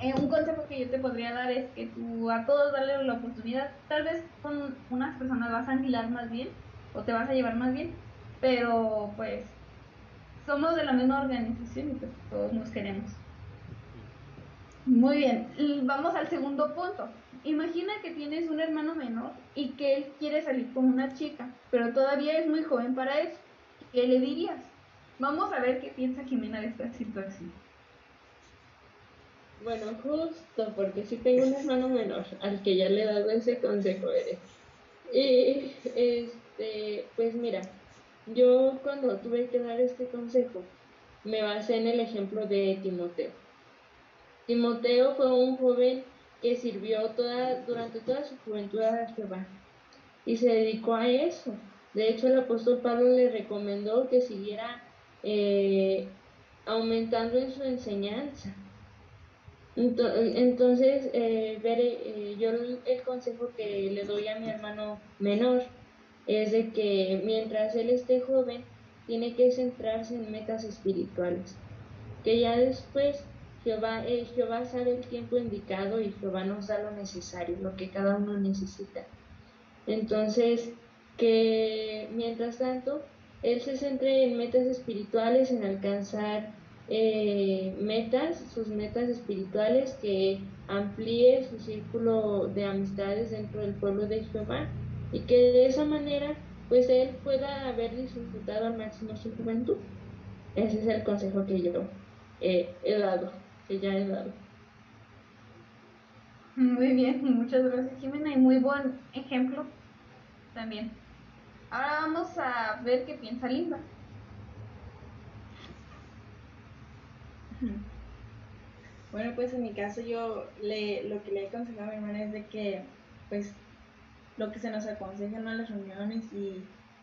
Eh, un consejo que yo te podría dar es que tú a todos darle la oportunidad. Tal vez con unas personas vas a anguilar más bien o te vas a llevar más bien, pero pues somos de la misma organización y pues todos nos queremos. Muy bien, vamos al segundo punto. Imagina que tienes un hermano menor y que él quiere salir con una chica, pero todavía es muy joven para eso. ¿Qué le dirías? Vamos a ver qué piensa Jimena de esta situación. Bueno, justo porque sí tengo un hermano menor al que ya le he dado ese consejo, eres. Y este, pues mira, yo cuando tuve que dar este consejo me basé en el ejemplo de Timoteo. Timoteo fue un joven que sirvió toda, durante toda su juventud a Jehová y se dedicó a eso. De hecho, el apóstol Pablo le recomendó que siguiera eh, aumentando en su enseñanza entonces, eh, eh, yo el, consejo que le doy a mi hermano menor es de que mientras él esté joven, tiene que centrarse en metas espirituales. Que ya después Jehová, eh, Jehová sabe el tiempo indicado y Jehová nos da lo necesario, lo que cada uno necesita. Entonces, que mientras tanto, él se centre en metas espirituales, en alcanzar eh, metas, sus metas espirituales, que amplíe su círculo de amistades dentro del pueblo de Jehová, y que de esa manera pues él pueda haber disfrutado al máximo su juventud. Ese es el consejo que yo he dado, que ya he dado. Muy bien, muchas gracias Jimena y muy buen ejemplo también. Ahora vamos a ver qué piensa Linda. Bueno, pues en mi caso yo le, lo que le he aconsejado a mi hermana es de que pues lo que se nos aconseja en las reuniones y,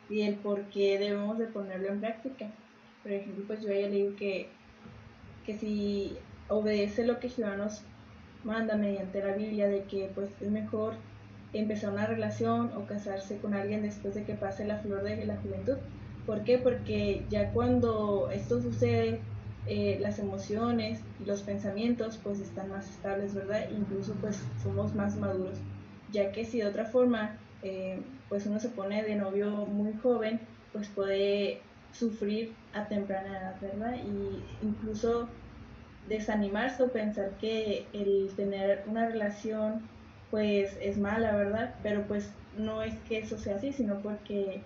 y el por qué debemos de ponerlo en práctica. Por ejemplo, pues yo a ella le digo que, que si obedece lo que Jehová nos manda mediante la Biblia de que pues es mejor empezar una relación o casarse con alguien después de que pase la flor de la juventud. ¿Por qué? Porque ya cuando esto sucede, eh, las emociones y los pensamientos pues están más estables, ¿verdad? Incluso pues somos más maduros, ya que si de otra forma eh, pues uno se pone de novio muy joven, pues puede sufrir a temprana edad, ¿verdad? Y incluso desanimarse o pensar que el tener una relación pues es mala, ¿verdad? Pero pues no es que eso sea así, sino porque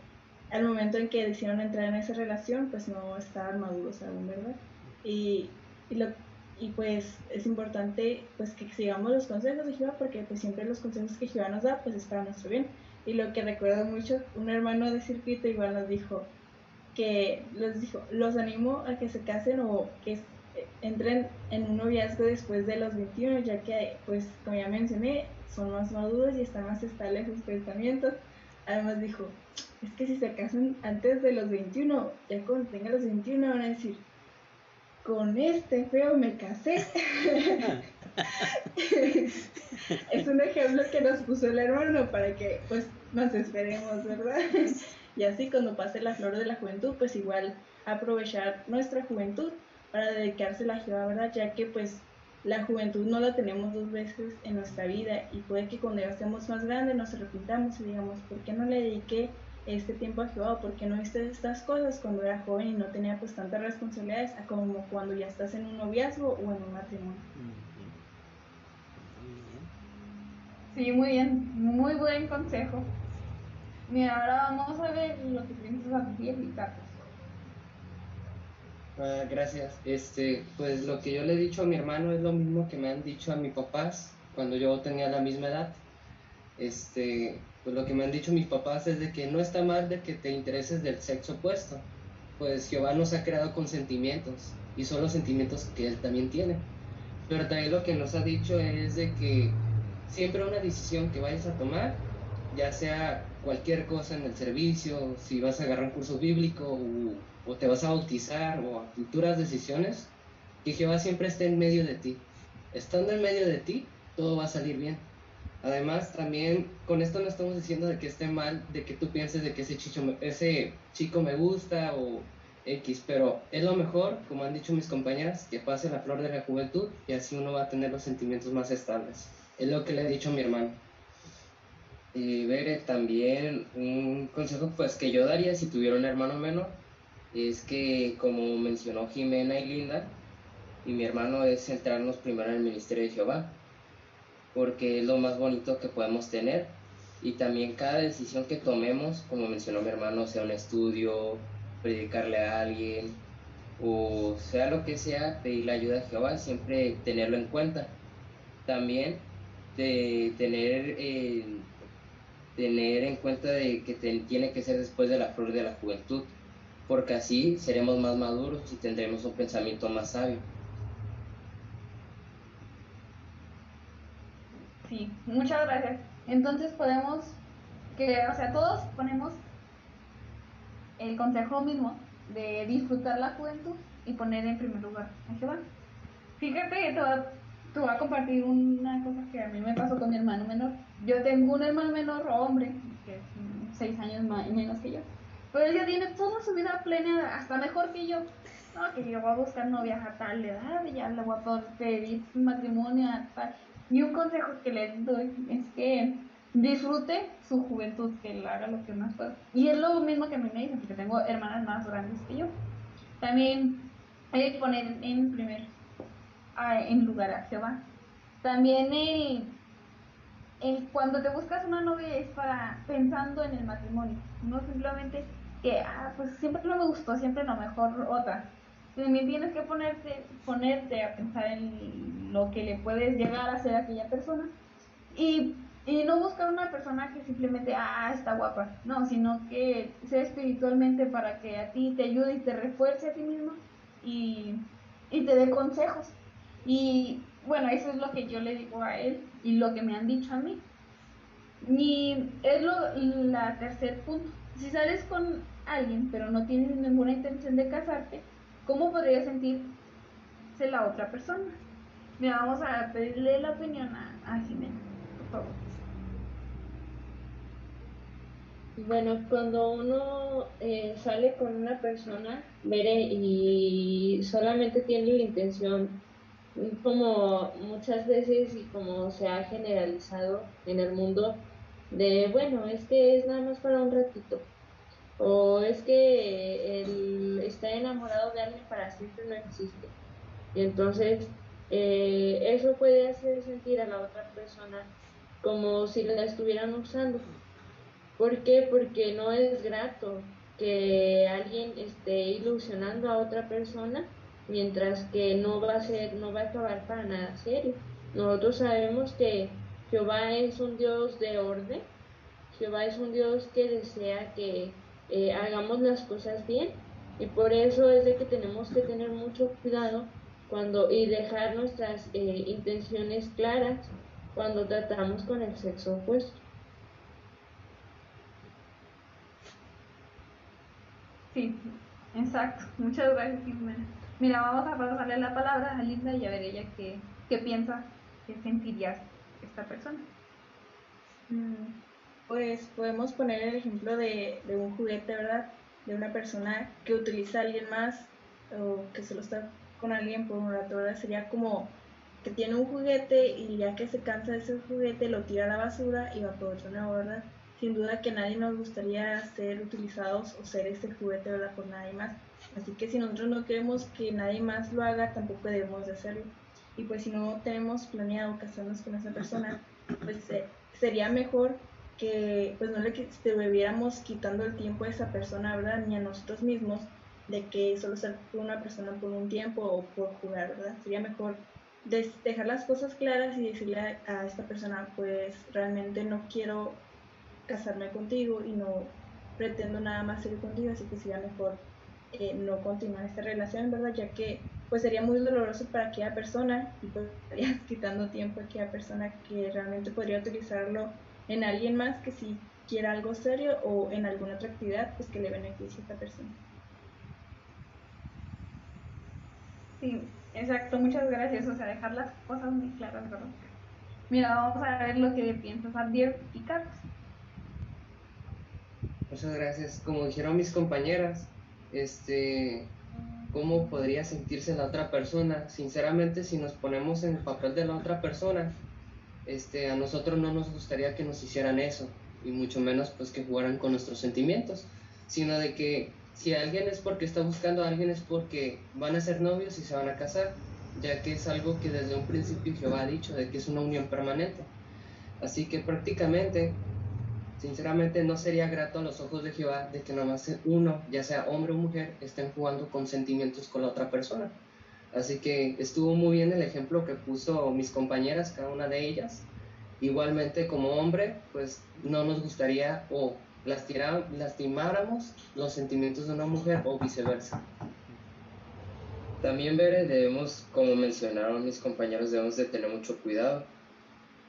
al momento en que decidieron entrar en esa relación pues no estaban maduros aún, ¿verdad? Y, y, lo, y pues es importante pues que sigamos los consejos de Jehová porque pues siempre los consejos que Jehová nos da pues es para nuestro bien. Y lo que recuerdo mucho, un hermano de circuito igual nos dijo que dijo, los animo a que se casen o que entren en un noviazgo después de los 21, ya que, pues, como ya mencioné, son más maduros y están más estables sus pensamientos. Además dijo, es que si se casan antes de los 21, ya cuando tengan los 21 van a decir, con este feo me casé. es un ejemplo que nos puso el hermano para que pues nos esperemos, ¿verdad? y así cuando pase la flor de la juventud, pues igual aprovechar nuestra juventud para dedicársela a Jehová, ¿verdad? Ya que pues la juventud no la tenemos dos veces en nuestra vida y puede que cuando ya estemos más grandes nos arrepintamos y digamos, ¿por qué no le dediqué este tiempo a Jehová? ¿Por qué no hice estas cosas cuando era joven y no tenía pues tantas responsabilidades como cuando ya estás en un noviazgo o en un matrimonio? Sí, muy bien, muy buen consejo. Mira, ahora vamos a ver lo que piensas a y Carlos. Ah, gracias. Este, pues lo que yo le he dicho a mi hermano es lo mismo que me han dicho a mis papás cuando yo tenía la misma edad. Este, pues lo que me han dicho mis papás es de que no está mal de que te intereses del sexo opuesto, pues Jehová nos ha creado con sentimientos y son los sentimientos que él también tiene. Pero también lo que nos ha dicho es de que siempre una decisión que vayas a tomar, ya sea cualquier cosa en el servicio, si vas a agarrar un curso bíblico o te vas a bautizar o a futuras decisiones, que Jehová siempre esté en medio de ti. Estando en medio de ti, todo va a salir bien. Además, también con esto no estamos diciendo de que esté mal, de que tú pienses de que ese, ese chico me gusta o X, pero es lo mejor, como han dicho mis compañeras, que pase la flor de la juventud y así uno va a tener los sentimientos más estables. Es lo que le he dicho a mi hermano. Y ver también un consejo pues que yo daría si tuviera un hermano menor es que, como mencionó Jimena y Linda, y mi hermano es centrarnos primero en el ministerio de Jehová, porque es lo más bonito que podemos tener. Y también cada decisión que tomemos, como mencionó mi hermano, sea un estudio, predicarle a alguien, o sea lo que sea, pedirle ayuda a Jehová, siempre tenerlo en cuenta. También de tener, eh, tener en cuenta de que tiene que ser después de la flor de la juventud porque así seremos más maduros y tendremos un pensamiento más sabio. Sí, muchas gracias. Entonces podemos que, o sea, todos ponemos el consejo mismo de disfrutar la juventud y poner en primer lugar a Jehová. Fíjate que te voy, a compartir una cosa que a mí me pasó con mi hermano menor. Yo tengo un hermano menor, hombre, que es seis años más, menos que yo. Pero ella tiene toda su vida plena, hasta mejor que yo. No, que yo voy a buscar novia a tal edad ya le voy a pedir matrimonio a tal. Y un consejo que le doy es que disfrute su juventud, que él haga lo que más pueda. Y es lo mismo que a mí me dicen, porque tengo hermanas más grandes que yo. También hay que poner en primer en lugar a Jehová. También el cuando te buscas una novia es para pensando en el matrimonio, no simplemente que, ah, pues siempre no me gustó, siempre no, mejor otra. También tienes que ponerte, ponerte a pensar en lo que le puedes llegar a hacer a aquella persona y, y no buscar una persona que simplemente, ah, está guapa, no, sino que sea espiritualmente para que a ti te ayude y te refuerce a ti mismo y, y te dé consejos. Y bueno, eso es lo que yo le digo a él y lo que me han dicho a mí. Y es lo, la tercer punto. Si sales con alguien pero no tienes ninguna intención de casarte, ¿cómo podría sentirse la otra persona? Mira, vamos a pedirle la opinión a, a Jimena, por favor. Bueno, cuando uno eh, sale con una persona, veré, y solamente tiene la intención como muchas veces y como se ha generalizado en el mundo de, bueno, es que es nada más para un ratito, o es que el está enamorado de alguien para siempre no existe. Y entonces eh, eso puede hacer sentir a la otra persona como si la estuvieran usando. ¿Por qué? Porque no es grato que alguien esté ilusionando a otra persona mientras que no va a ser, no va a acabar para nada serio. Nosotros sabemos que Jehová es un Dios de orden, Jehová es un Dios que desea que eh, hagamos las cosas bien y por eso es de que tenemos que tener mucho cuidado cuando y dejar nuestras eh, intenciones claras cuando tratamos con el sexo opuesto. Sí, exacto. Muchas gracias, Jimena. Mira, vamos a pasarle la palabra a Linda y a ver ella qué, qué piensa, qué sentiría esta persona. Mm, pues podemos poner el ejemplo de, de, un juguete, ¿verdad? De una persona que utiliza a alguien más o que solo está con alguien por un rato, ¿verdad? Sería como que tiene un juguete y ya que se cansa de ese juguete lo tira a la basura y va por otro nuevo, ¿verdad? Sin duda que nadie nos gustaría ser utilizados o ser ese juguete, ¿verdad? Por nadie más. Así que si nosotros no queremos que nadie más lo haga, tampoco debemos de hacerlo. Y pues si no tenemos planeado casarnos con esa persona, pues eh, sería mejor que pues no le estuviéramos quitando el tiempo a esa persona, ¿verdad? Ni a nosotros mismos, de que solo ser una persona por un tiempo o por jugar, ¿verdad? Sería mejor dejar las cosas claras y decirle a, a esta persona, pues realmente no quiero casarme contigo y no pretendo nada más ser contigo, así que sería mejor eh, no continuar esta relación, ¿verdad? Ya que pues sería muy doloroso para aquella persona y pues estarías quitando tiempo a aquella persona que realmente podría utilizarlo en alguien más que si quiera algo serio o en alguna otra actividad pues que le beneficie a esta persona. Sí, exacto, muchas gracias. O sea, dejar las cosas muy claras, ¿verdad? Mira, vamos a ver lo que piensas, Adier y Carlos. Muchas gracias. Como dijeron mis compañeras, este, cómo podría sentirse la otra persona. Sinceramente, si nos ponemos en el papel de la otra persona, este, a nosotros no nos gustaría que nos hicieran eso, y mucho menos pues que jugaran con nuestros sentimientos, sino de que si alguien es porque está buscando a alguien es porque van a ser novios y se van a casar, ya que es algo que desde un principio Jehová ha dicho, de que es una unión permanente. Así que prácticamente Sinceramente no sería grato a los ojos de Jehová de que nada más uno, ya sea hombre o mujer, estén jugando con sentimientos con la otra persona. Así que estuvo muy bien el ejemplo que puso mis compañeras, cada una de ellas. Igualmente como hombre, pues no nos gustaría o lastimáramos los sentimientos de una mujer o viceversa. También, Bere, debemos, como mencionaron mis compañeros, debemos de tener mucho cuidado.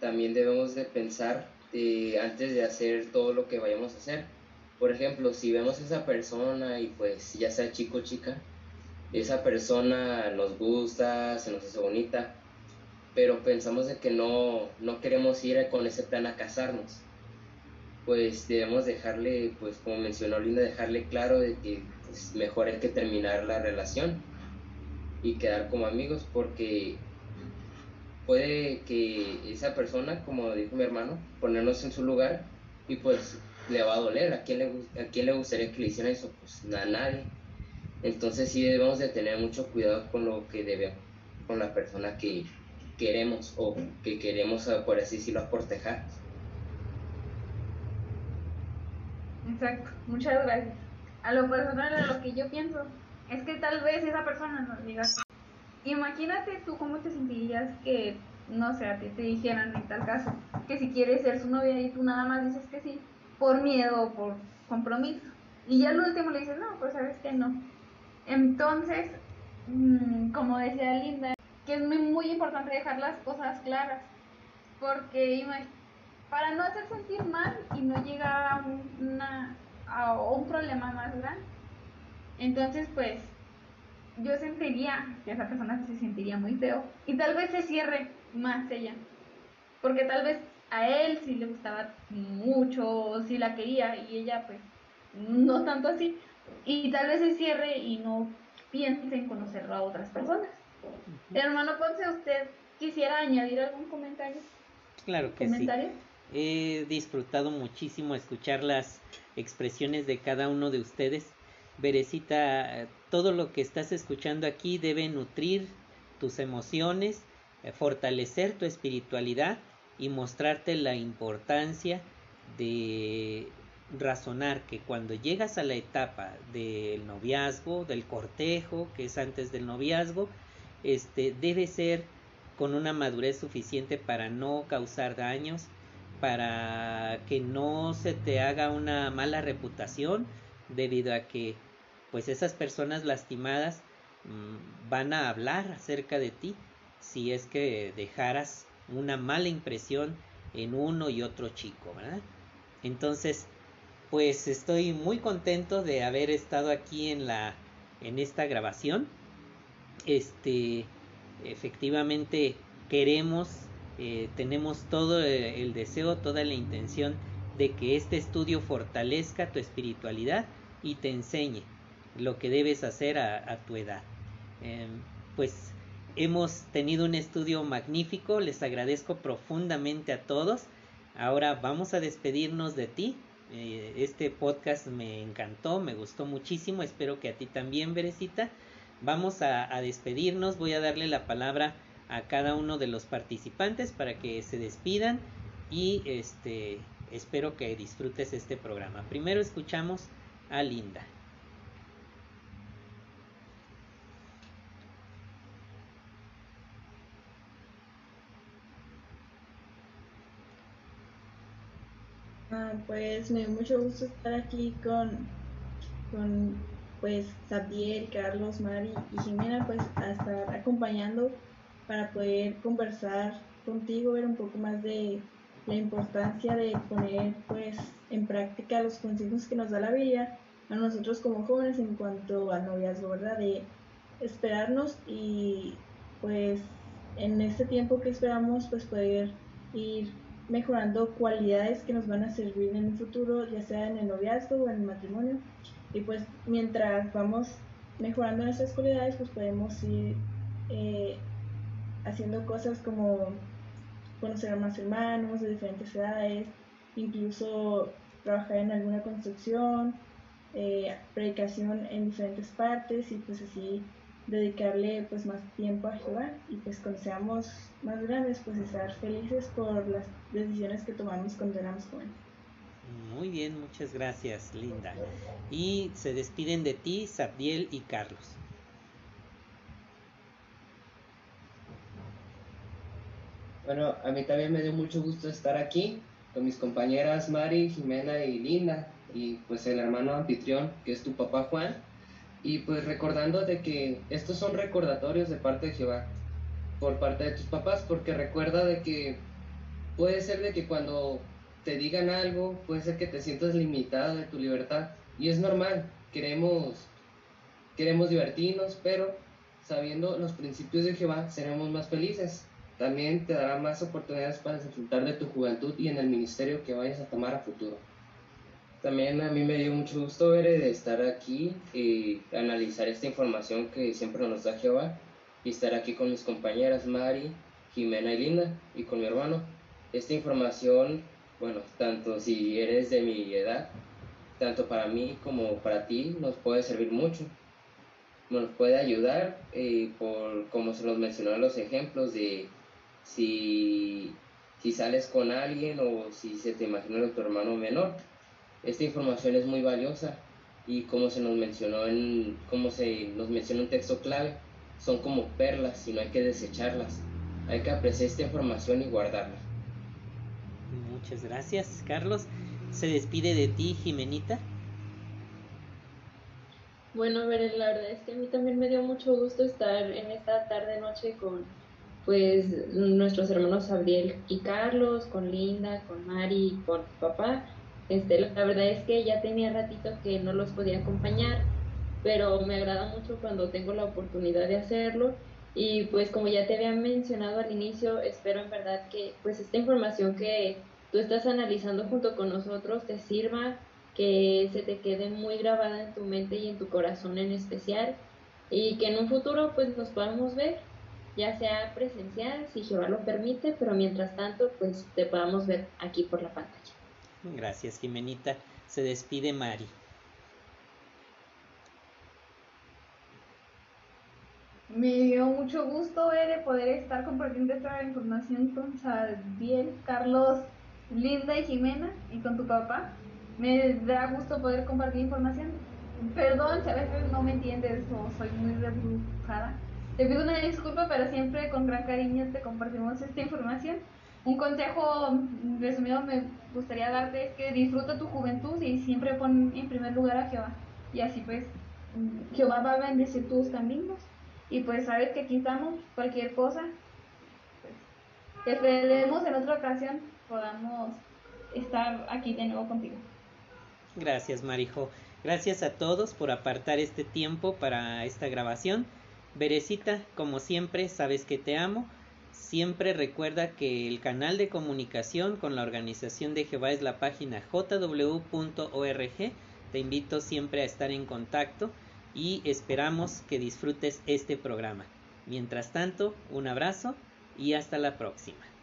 También debemos de pensar eh, antes de hacer todo lo que vayamos a hacer. Por ejemplo, si vemos a esa persona y pues ya sea chico o chica, esa persona nos gusta, se nos hace bonita, pero pensamos de que no, no queremos ir con ese plan a casarnos. Pues debemos dejarle, pues como mencionó Linda, dejarle claro de que pues, mejor hay que terminar la relación y quedar como amigos porque puede que esa persona, como dijo mi hermano, ponernos en su lugar y pues le va a doler. ¿A quién le, a quién le gustaría que le hiciera eso? Pues a nadie. Entonces sí debemos de tener mucho cuidado con lo que debemos, con la persona que, queremos o que queremos, eh, por así decirlo, aportejar. Exacto, muchas gracias. A lo personal, a lo que yo pienso, es que tal vez esa persona nos diga, imagínate tú cómo te sentirías que, no sé, a ti te dijeran en tal caso, que si quieres ser su novia y tú nada más dices que sí, por miedo o por compromiso. Y ya al último le dices, no, pues sabes que no. Entonces, mm, como decía Linda, que es muy, muy importante dejar las cosas claras, porque para no hacer sentir mal y no llegar a, una, a un problema más grande. Entonces, pues, yo sentiría que esa persona se sentiría muy feo y tal vez se cierre más ella, porque tal vez a él sí le gustaba mucho, sí la quería y ella pues no tanto así, y tal vez se cierre y no piense en conocerlo a otras personas. Hermano Ponce, ¿usted quisiera añadir algún comentario? Claro que sí. He disfrutado muchísimo escuchar las expresiones de cada uno de ustedes. Berecita, todo lo que estás escuchando aquí debe nutrir tus emociones, eh, fortalecer tu espiritualidad y mostrarte la importancia de razonar que cuando llegas a la etapa del noviazgo, del cortejo, que es antes del noviazgo, este debe ser con una madurez suficiente para no causar daños, para que no se te haga una mala reputación debido a que pues esas personas lastimadas mm, van a hablar acerca de ti si es que dejaras una mala impresión en uno y otro chico, ¿verdad? Entonces, pues estoy muy contento de haber estado aquí en la en esta grabación. Este efectivamente queremos eh, tenemos todo el deseo, toda la intención de que este estudio fortalezca tu espiritualidad y te enseñe lo que debes hacer a, tu edad. Em, pues hemos tenido un estudio magnífico, les agradezco profundamente a todos. Ahora vamos a despedirnos de ti. Eh, este podcast me encantó, me gustó muchísimo, espero que a ti también, Berecita. Vamos a, a despedirnos, voy a darle la palabra a cada uno de los participantes para que se despidan y este espero que disfrutes este programa. Primero escuchamos a Linda. Ah, pues me dio mucho gusto estar aquí con, con pues Sabdiel, Carlos, Mari y Jimena, pues a estar acompañando para poder conversar contigo, ver un poco más de la importancia de poner pues en práctica los consejos que nos da la vida a nosotros como jóvenes en cuanto al noviazgo, ¿verdad? De esperarnos y pues en este tiempo que esperamos pues poder ir mejorando cualidades que nos van a servir en el futuro, ya sea en el noviazgo o en el matrimonio. Y pues mientras vamos mejorando nuestras cualidades, pues podemos ir eh, haciendo cosas como conocer a más hermanos de diferentes edades, incluso trabajar en alguna construcción, eh, predicación en diferentes partes y pues así dedicarle pues más tiempo a Jehová y pues cuando seamos más grandes pues estar felices por las decisiones que tomamos cuando éramos jóvenes. Muy bien, muchas gracias Linda. Y se despiden de ti Sabdiel y Carlos. Bueno, a mí también me dio mucho gusto estar aquí con mis compañeras Mari, Jimena y Linda y pues el hermano anfitrión que es tu papá Juan y pues recordando de que estos son recordatorios de parte de Jehová por parte de tus papás porque recuerda de que puede ser de que cuando te digan algo puede ser que te sientas limitado de tu libertad y es normal queremos queremos divertirnos pero sabiendo los principios de Jehová seremos más felices también te dará más oportunidades para disfrutar de tu juventud y en el ministerio que vayas a tomar a futuro. También a mí me dio mucho gusto ver estar aquí y analizar esta información que siempre nos da Jehová y estar aquí con mis compañeras Mari, Jimena y Linda y con mi hermano. Esta información, bueno, tanto si eres de mi edad, tanto para mí como para ti, nos puede servir mucho. Nos puede ayudar, eh, por como se nos mencionó en los ejemplos de si, si sales con alguien o si se te imagina tu hermano menor. Esta información es muy valiosa y como se nos mencionó en, como se nos mencionó un texto clave, son como perlas y no hay que desecharlas. Hay que apreciar esta información y guardarla. Muchas gracias, Carlos. Se despide de ti, Jimenita. Bueno, a ver, la verdad es que a mí también me dio mucho gusto estar en esta tarde noche con pues nuestros hermanos Gabriel y Carlos, con Linda, con Mari, con papá. Este, la verdad es que ya tenía ratito que no los podía acompañar, pero me agrada mucho cuando tengo la oportunidad de hacerlo. Y pues como ya te había mencionado al inicio, espero en verdad que pues esta información que tú estás analizando junto con nosotros te sirva, que se te quede muy grabada en tu mente y en tu corazón en especial y que en un futuro pues nos podamos ver, ya sea presencial, si Jehová lo permite, pero mientras tanto pues te podamos ver aquí por la pantalla. Gracias, Jimenita. Se despide Mari. Me dio mucho gusto de poder estar compartiendo esta información con Sadiel, Carlos, Linda y Jimena y con tu papá. Me da gusto poder compartir información. Perdón veces no me entiendes o soy muy rebrujada. Te pido una disculpa, pero siempre con gran cariño te compartimos esta información un consejo resumido me gustaría darte es que disfruta tu juventud y siempre pon en primer lugar a Jehová. Y así pues Jehová va a bendecir tus caminos. Y pues sabes que aquí estamos, cualquier cosa. Pues, esperemos en otra ocasión podamos estar aquí de nuevo contigo. Gracias, Marijo. Gracias a todos por apartar este tiempo para esta grabación. Berecita, como siempre, sabes que te amo. Siempre recuerda que el canal de comunicación con la organización de Jehová es la página jw.org. Te invito siempre a estar en contacto y esperamos que disfrutes este programa. Mientras tanto, un abrazo y hasta la próxima.